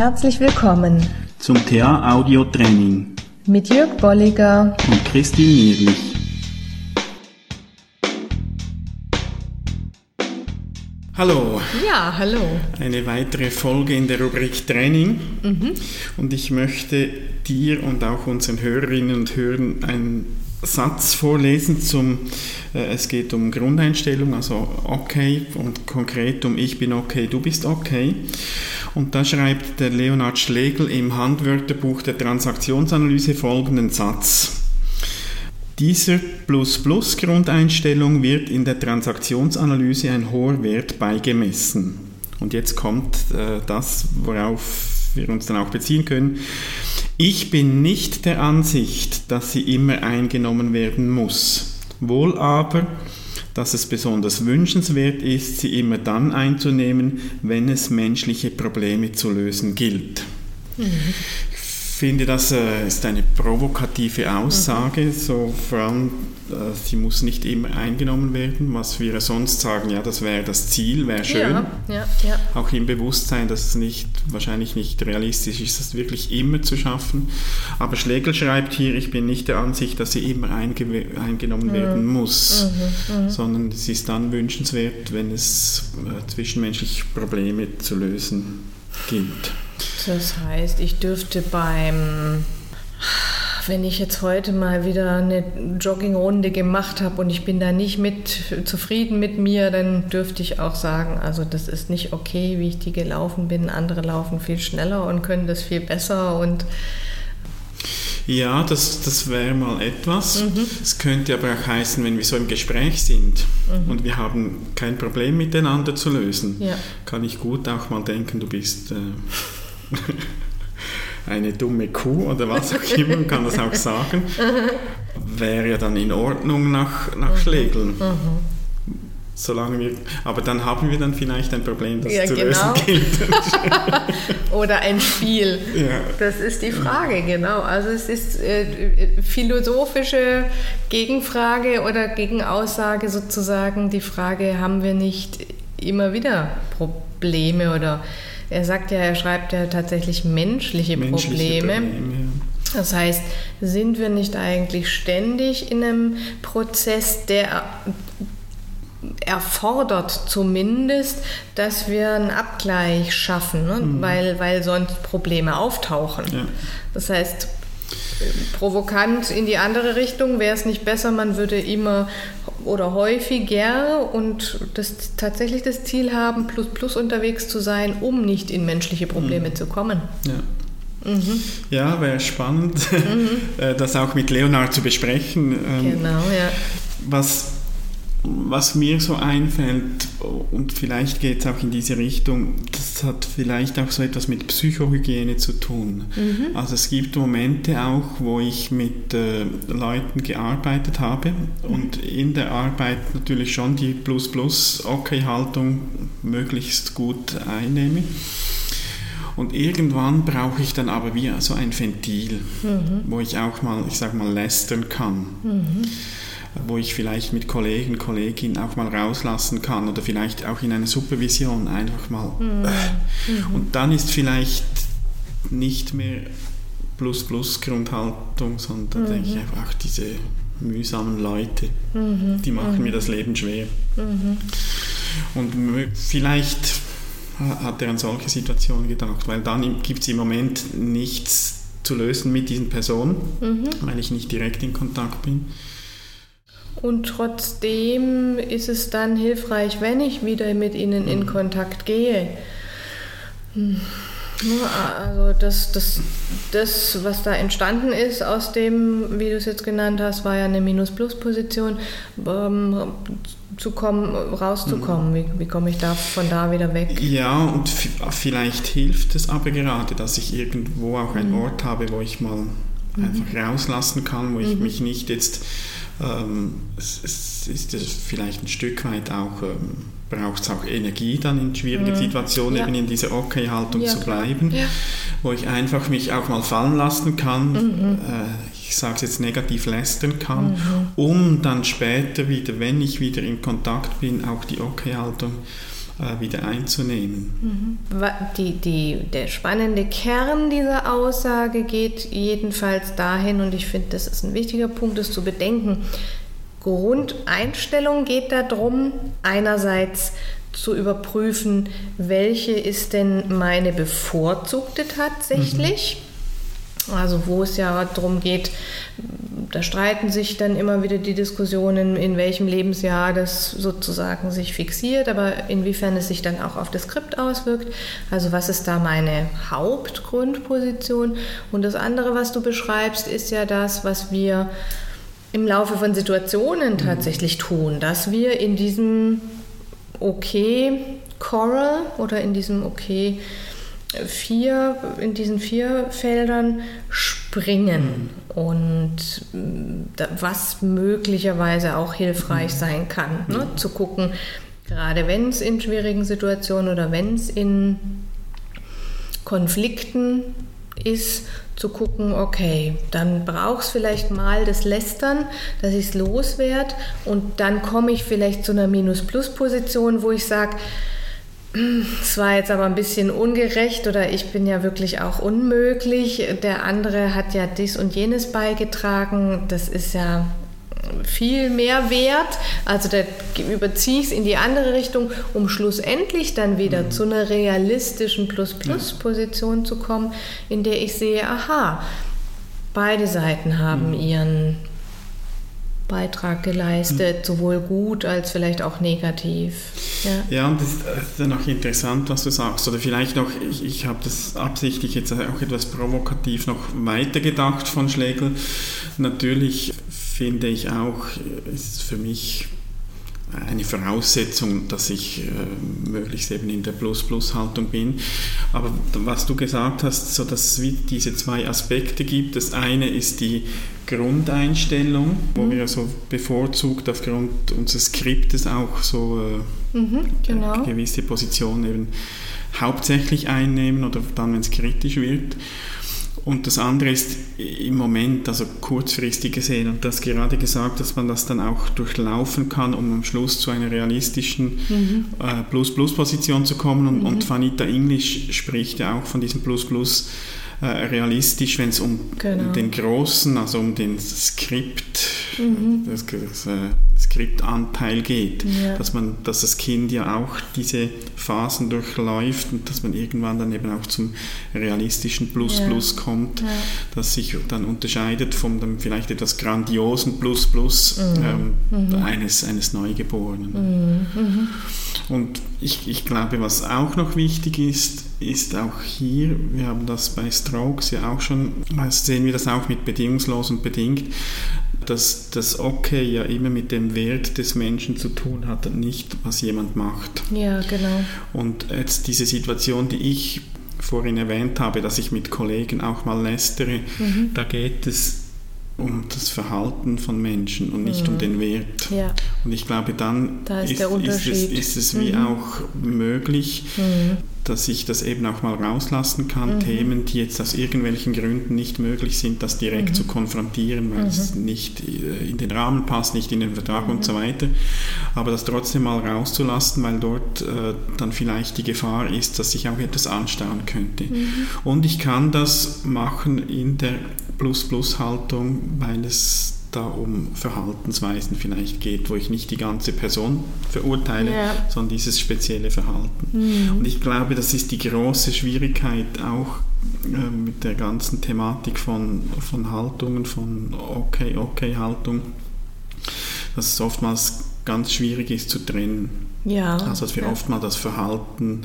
Herzlich willkommen zum TA Audio Training mit Jörg Bolliger und Christine Nierlich. Hallo. Ja, hallo. Eine weitere Folge in der Rubrik Training. Mhm. Und ich möchte dir und auch unseren Hörerinnen und Hörern einen Satz vorlesen zum, äh, es geht um Grundeinstellung, also okay und konkret um ich bin okay, du bist okay. Und da schreibt der Leonhard Schlegel im Handwörterbuch der Transaktionsanalyse folgenden Satz. Dieser Plus-Plus-Grundeinstellung wird in der Transaktionsanalyse ein hoher Wert beigemessen. Und jetzt kommt äh, das, worauf wir uns dann auch beziehen können. Ich bin nicht der Ansicht, dass sie immer eingenommen werden muss. Wohl aber, dass es besonders wünschenswert ist, sie immer dann einzunehmen, wenn es menschliche Probleme zu lösen gilt. Mhm finde, das äh, ist eine provokative Aussage, mhm. so vor allem, äh, sie muss nicht immer eingenommen werden, was wir sonst sagen, ja, das wäre das Ziel, wäre schön. Ja, ja, ja. Auch im Bewusstsein, dass es nicht, wahrscheinlich nicht realistisch ist, das wirklich immer zu schaffen. Aber Schlegel schreibt hier, ich bin nicht der Ansicht, dass sie immer einge eingenommen mhm. werden muss, mhm, mhm. sondern es ist dann wünschenswert, wenn es äh, zwischenmenschliche Probleme zu lösen gilt. Das heißt, ich dürfte beim, wenn ich jetzt heute mal wieder eine Joggingrunde gemacht habe und ich bin da nicht mit zufrieden mit mir, dann dürfte ich auch sagen, also das ist nicht okay, wie ich die gelaufen bin. Andere laufen viel schneller und können das viel besser und ja, das, das wäre mal etwas. Es mhm. könnte aber auch heißen, wenn wir so im Gespräch sind mhm. und wir haben kein Problem miteinander zu lösen, ja. kann ich gut auch mal denken, du bist äh, eine dumme Kuh oder was auch immer, man kann das auch sagen, wäre ja dann in Ordnung nach, nach mhm. Schlegeln. Mhm. Solange wir, aber dann haben wir dann vielleicht ein Problem, das ja, zu genau. lösen gilt. Oder ein Spiel. Ja. Das ist die Frage, genau. Also es ist äh, philosophische Gegenfrage oder Gegenaussage sozusagen die Frage, haben wir nicht immer wieder Probleme oder er sagt ja, er schreibt ja tatsächlich menschliche, menschliche Probleme. Probleme ja. Das heißt, sind wir nicht eigentlich ständig in einem Prozess, der erfordert zumindest, dass wir einen Abgleich schaffen, ne? mhm. weil, weil sonst Probleme auftauchen. Ja. Das heißt, provokant in die andere Richtung, wäre es nicht besser, man würde immer oder häufiger und das tatsächlich das Ziel haben, plus plus unterwegs zu sein, um nicht in menschliche Probleme mhm. zu kommen. Ja. Mhm. Ja, wäre spannend, mhm. Äh, das auch mit Leonard zu besprechen. Ähm, genau, ja. Was was mir so einfällt, und vielleicht geht es auch in diese Richtung, das hat vielleicht auch so etwas mit Psychohygiene zu tun. Mhm. Also es gibt Momente auch, wo ich mit äh, Leuten gearbeitet habe mhm. und in der Arbeit natürlich schon die Plus-Plus-Okay-Haltung möglichst gut einnehme. Und irgendwann brauche ich dann aber wie so ein Ventil, mhm. wo ich auch mal, ich sag mal, lästern kann. Mhm wo ich vielleicht mit Kollegen, Kolleginnen auch mal rauslassen kann oder vielleicht auch in einer Supervision einfach mal. Mhm. mhm. Und dann ist vielleicht nicht mehr Plus-Plus-Grundhaltung, sondern mhm. denke ich einfach, ach, diese mühsamen Leute, mhm. die machen mir mhm. das Leben schwer. Mhm. Und vielleicht hat er an solche Situationen gedacht, weil dann gibt es im Moment nichts zu lösen mit diesen Personen, weil ich nicht direkt in Kontakt bin. Und trotzdem ist es dann hilfreich, wenn ich wieder mit ihnen in mhm. Kontakt gehe. Hm. Also das, das, das, was da entstanden ist aus dem, wie du es jetzt genannt hast, war ja eine Minus-Plus-Position, ähm, zu kommen, rauszukommen. Mhm. Wie, wie komme ich da von da wieder weg? Ja, und vielleicht hilft es aber gerade, dass ich irgendwo auch einen mhm. Ort habe, wo ich mal einfach rauslassen kann, wo ich mich nicht jetzt es, es, ist vielleicht ein Stück weit auch, ähm, braucht es auch Energie dann in schwierigen mhm. Situationen ja. eben in dieser Okay-Haltung ja, zu bleiben, ja. wo ich einfach mich auch mal fallen lassen kann, mhm. äh, ich sage es jetzt negativ lästern kann, mhm. um dann später wieder, wenn ich wieder in Kontakt bin, auch die Okay-Haltung äh, wieder einzunehmen. Mhm. Die, die, der spannende Kern dieser Aussage geht jedenfalls dahin, und ich finde, das ist ein wichtiger Punkt, das zu bedenken. Grundeinstellung geht darum, einerseits zu überprüfen, welche ist denn meine bevorzugte tatsächlich. Mhm also wo es ja darum geht, da streiten sich dann immer wieder die Diskussionen, in welchem Lebensjahr das sozusagen sich fixiert, aber inwiefern es sich dann auch auf das Skript auswirkt. Also was ist da meine Hauptgrundposition? Und das andere, was du beschreibst, ist ja das, was wir im Laufe von Situationen tatsächlich tun, dass wir in diesem Okay Coral oder in diesem Okay vier, in diesen vier Feldern springen und mm, was möglicherweise auch hilfreich mhm. sein kann, ne? Zu gucken, gerade wenn es in schwierigen Situationen oder wenn es in Konflikten ist, zu gucken, okay, dann braucht es vielleicht mal das Lästern, dass ich es loswerde und dann komme ich vielleicht zu einer Minus-Plus-Position, wo ich sage, es war jetzt aber ein bisschen ungerecht oder ich bin ja wirklich auch unmöglich. Der andere hat ja dies und jenes beigetragen. Das ist ja viel mehr wert. Also da überziehe ich es in die andere Richtung, um schlussendlich dann wieder mhm. zu einer realistischen Plus-Plus-Position zu kommen, in der ich sehe, aha, beide Seiten haben mhm. ihren Beitrag geleistet, mhm. sowohl gut als vielleicht auch negativ. Ja, ja und das ist dann auch interessant, was du sagst. Oder vielleicht noch, ich, ich habe das absichtlich jetzt auch etwas provokativ noch weitergedacht von Schlegel. Natürlich finde ich auch, ist für mich eine Voraussetzung, dass ich äh, möglichst eben in der Plus-Plus-Haltung bin. Aber was du gesagt hast, so dass es diese zwei Aspekte gibt. Das eine ist die Grundeinstellung, wo mhm. wir so bevorzugt aufgrund unseres Skriptes auch so äh, mhm, genau. gewisse Position eben hauptsächlich einnehmen oder dann, wenn es kritisch wird. Und das andere ist im Moment, also kurzfristig gesehen, und das gerade gesagt, dass man das dann auch durchlaufen kann, um am Schluss zu einer realistischen mhm. äh, Plus-Plus-Position zu kommen. Und, mhm. und Vanita English spricht ja auch von diesem Plus-Plus äh, realistisch, wenn es um genau. den großen, also um den Skript, mhm. das, das äh, Skriptanteil geht, ja. dass man, dass das Kind ja auch diese Phasen durchläuft und dass man irgendwann dann eben auch zum realistischen Plus Plus ja. kommt, ja. das sich dann unterscheidet von dem vielleicht etwas grandiosen Plus Plus mhm. Ähm, mhm. eines eines Neugeborenen. Mhm. mhm. Und ich, ich glaube, was auch noch wichtig ist, ist auch hier, wir haben das bei Strokes ja auch schon, sehen wir das auch mit bedingungslos und bedingt, dass das Okay ja immer mit dem Wert des Menschen zu tun hat und nicht, was jemand macht. Ja, genau. Und jetzt diese Situation, die ich vorhin erwähnt habe, dass ich mit Kollegen auch mal lästere, mhm. da geht es um das Verhalten von Menschen und nicht mhm. um den Wert. Ja. Und ich glaube, dann da ist, ist, ist, es, ist es wie mhm. auch möglich, mhm dass ich das eben auch mal rauslassen kann, mhm. Themen, die jetzt aus irgendwelchen Gründen nicht möglich sind, das direkt mhm. zu konfrontieren, weil mhm. es nicht äh, in den Rahmen passt, nicht in den Vertrag und so mhm. weiter, aber das trotzdem mal rauszulassen, weil dort äh, dann vielleicht die Gefahr ist, dass ich auch etwas anstauen könnte. Mhm. Und ich kann das machen in der Plus-Plus-Haltung, weil es da um Verhaltensweisen vielleicht geht, wo ich nicht die ganze Person verurteile, ja. sondern dieses spezielle Verhalten. Mhm. Und ich glaube, das ist die große Schwierigkeit auch äh, mit der ganzen Thematik von, von Haltungen, von Okay-Okay-Haltung, dass es oftmals ganz schwierig ist zu trennen. Ja. Also dass wir ja. oftmals das Verhalten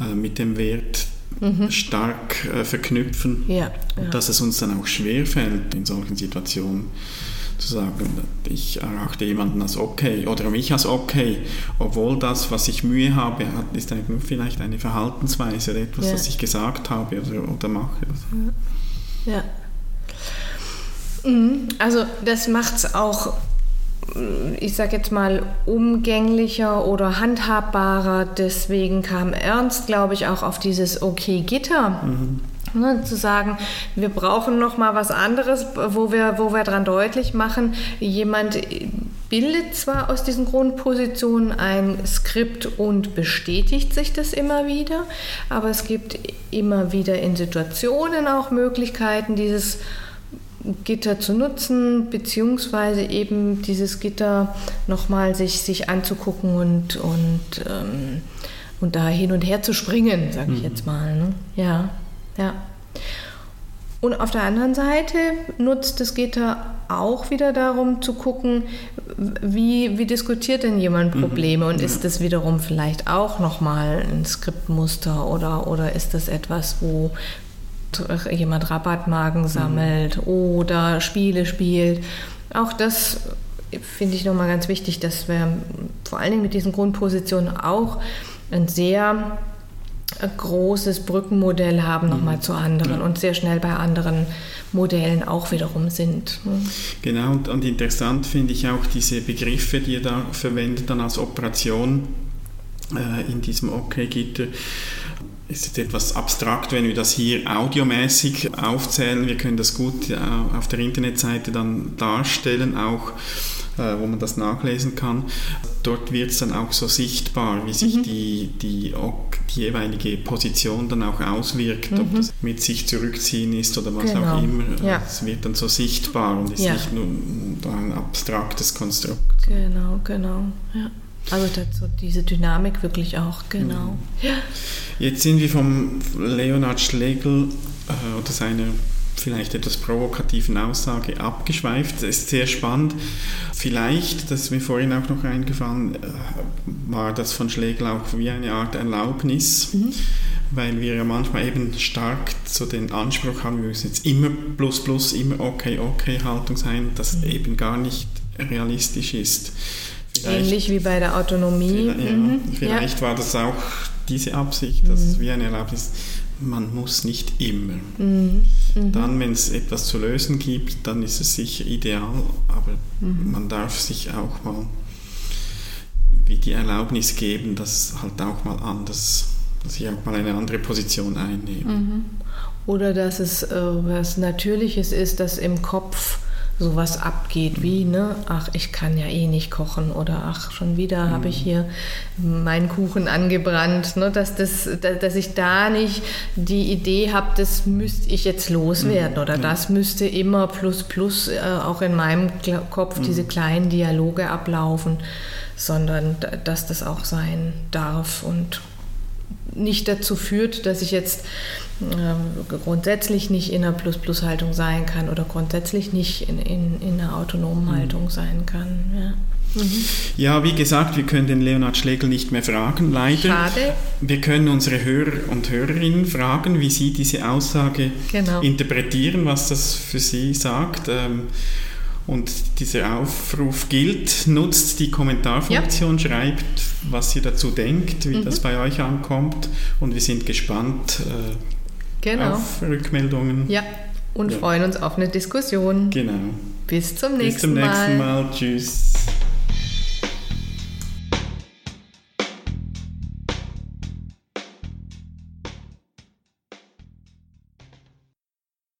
äh, mit dem Wert mhm. stark äh, verknüpfen, ja, ja. dass es uns dann auch schwerfällt, in solchen Situationen zu sagen, ich erachte jemanden als okay oder mich als okay, obwohl das, was ich Mühe habe, ist vielleicht eine Verhaltensweise oder etwas, ja. was ich gesagt habe oder, oder mache. Ja. Mhm. Also das macht es auch ich sage jetzt mal, umgänglicher oder handhabbarer. Deswegen kam Ernst, glaube ich, auch auf dieses Okay-Gitter. Mhm. Ne, zu sagen, wir brauchen noch mal was anderes, wo wir, wo wir dran deutlich machen, jemand bildet zwar aus diesen Grundpositionen ein Skript und bestätigt sich das immer wieder, aber es gibt immer wieder in Situationen auch Möglichkeiten, dieses Gitter zu nutzen, beziehungsweise eben dieses Gitter nochmal sich, sich anzugucken und, und, ähm, und da hin und her zu springen, sage ich mhm. jetzt mal. Ne? Ja, ja. Und auf der anderen Seite nutzt das Gitter auch wieder darum zu gucken, wie, wie diskutiert denn jemand mhm. Probleme mhm. und ist das wiederum vielleicht auch nochmal ein Skriptmuster oder, oder ist das etwas, wo jemand Rabattmarken sammelt mhm. oder Spiele spielt. Auch das finde ich nochmal ganz wichtig, dass wir vor allen Dingen mit diesen Grundpositionen auch ein sehr großes Brückenmodell haben nochmal mhm. zu anderen ja. und sehr schnell bei anderen Modellen auch wiederum sind. Ne? Genau, und, und interessant finde ich auch diese Begriffe, die ihr da verwendet, dann als Operation äh, in diesem OK-Gitter. Ist jetzt etwas abstrakt, wenn wir das hier audiomäßig aufzählen. Wir können das gut äh, auf der Internetseite dann darstellen, auch äh, wo man das nachlesen kann. Dort wird es dann auch so sichtbar, wie sich mhm. die, die, die, jeweilige Position dann auch auswirkt, mhm. ob das mit sich zurückziehen ist oder was genau. auch immer. Ja. Es wird dann so sichtbar und ist ja. nicht nur ein abstraktes Konstrukt. Genau, genau. Ja. Also dazu diese Dynamik wirklich auch, genau. Ja. Jetzt sind wir vom Leonhard Schlegel äh, oder seiner vielleicht etwas provokativen Aussage abgeschweift. Das ist sehr spannend. Vielleicht, das ist mir vorhin auch noch eingefallen, äh, war das von Schlegel auch wie eine Art Erlaubnis, mhm. weil wir ja manchmal eben stark so den Anspruch haben, wir müssen jetzt immer plus plus, immer okay, okay Haltung sein, das mhm. eben gar nicht realistisch ist. Vielleicht, Ähnlich wie bei der Autonomie. Vielleicht, ja, mhm. vielleicht ja. war das auch diese Absicht, dass es mhm. wie eine Erlaubnis man muss nicht immer. Mhm. Mhm. Dann, wenn es etwas zu lösen gibt, dann ist es sicher ideal, aber mhm. man darf sich auch mal wie die Erlaubnis geben, dass halt auch mal anders, dass ich auch mal eine andere Position einnehme. Mhm. Oder dass es äh, was Natürliches ist, dass im Kopf sowas abgeht wie, ne, ach, ich kann ja eh nicht kochen oder ach, schon wieder habe ich mhm. hier meinen Kuchen angebrannt, ne, dass, das, dass ich da nicht die Idee habe, das müsste ich jetzt loswerden oder das müsste immer plus plus äh, auch in meinem Kopf mhm. diese kleinen Dialoge ablaufen, sondern dass das auch sein darf und nicht dazu führt, dass ich jetzt äh, grundsätzlich nicht in einer Plus-Plus-Haltung sein kann oder grundsätzlich nicht in, in, in einer autonomen mhm. Haltung sein kann. Ja. Mhm. Ja, wie gesagt, wir können den Leonhard Schlegel nicht mehr fragen, leider. Schade. Wir können unsere Hörer und Hörerinnen fragen, wie sie diese Aussage genau. interpretieren, was das für sie sagt. Ähm, und dieser Aufruf gilt, nutzt die Kommentarfunktion, ja. schreibt, was ihr dazu denkt, wie mhm. das bei euch ankommt. Und wir sind gespannt äh, genau. auf Rückmeldungen. Ja, und ja. freuen uns auf eine Diskussion. Genau. Bis zum nächsten Mal. Bis zum nächsten Mal. Mal. Tschüss.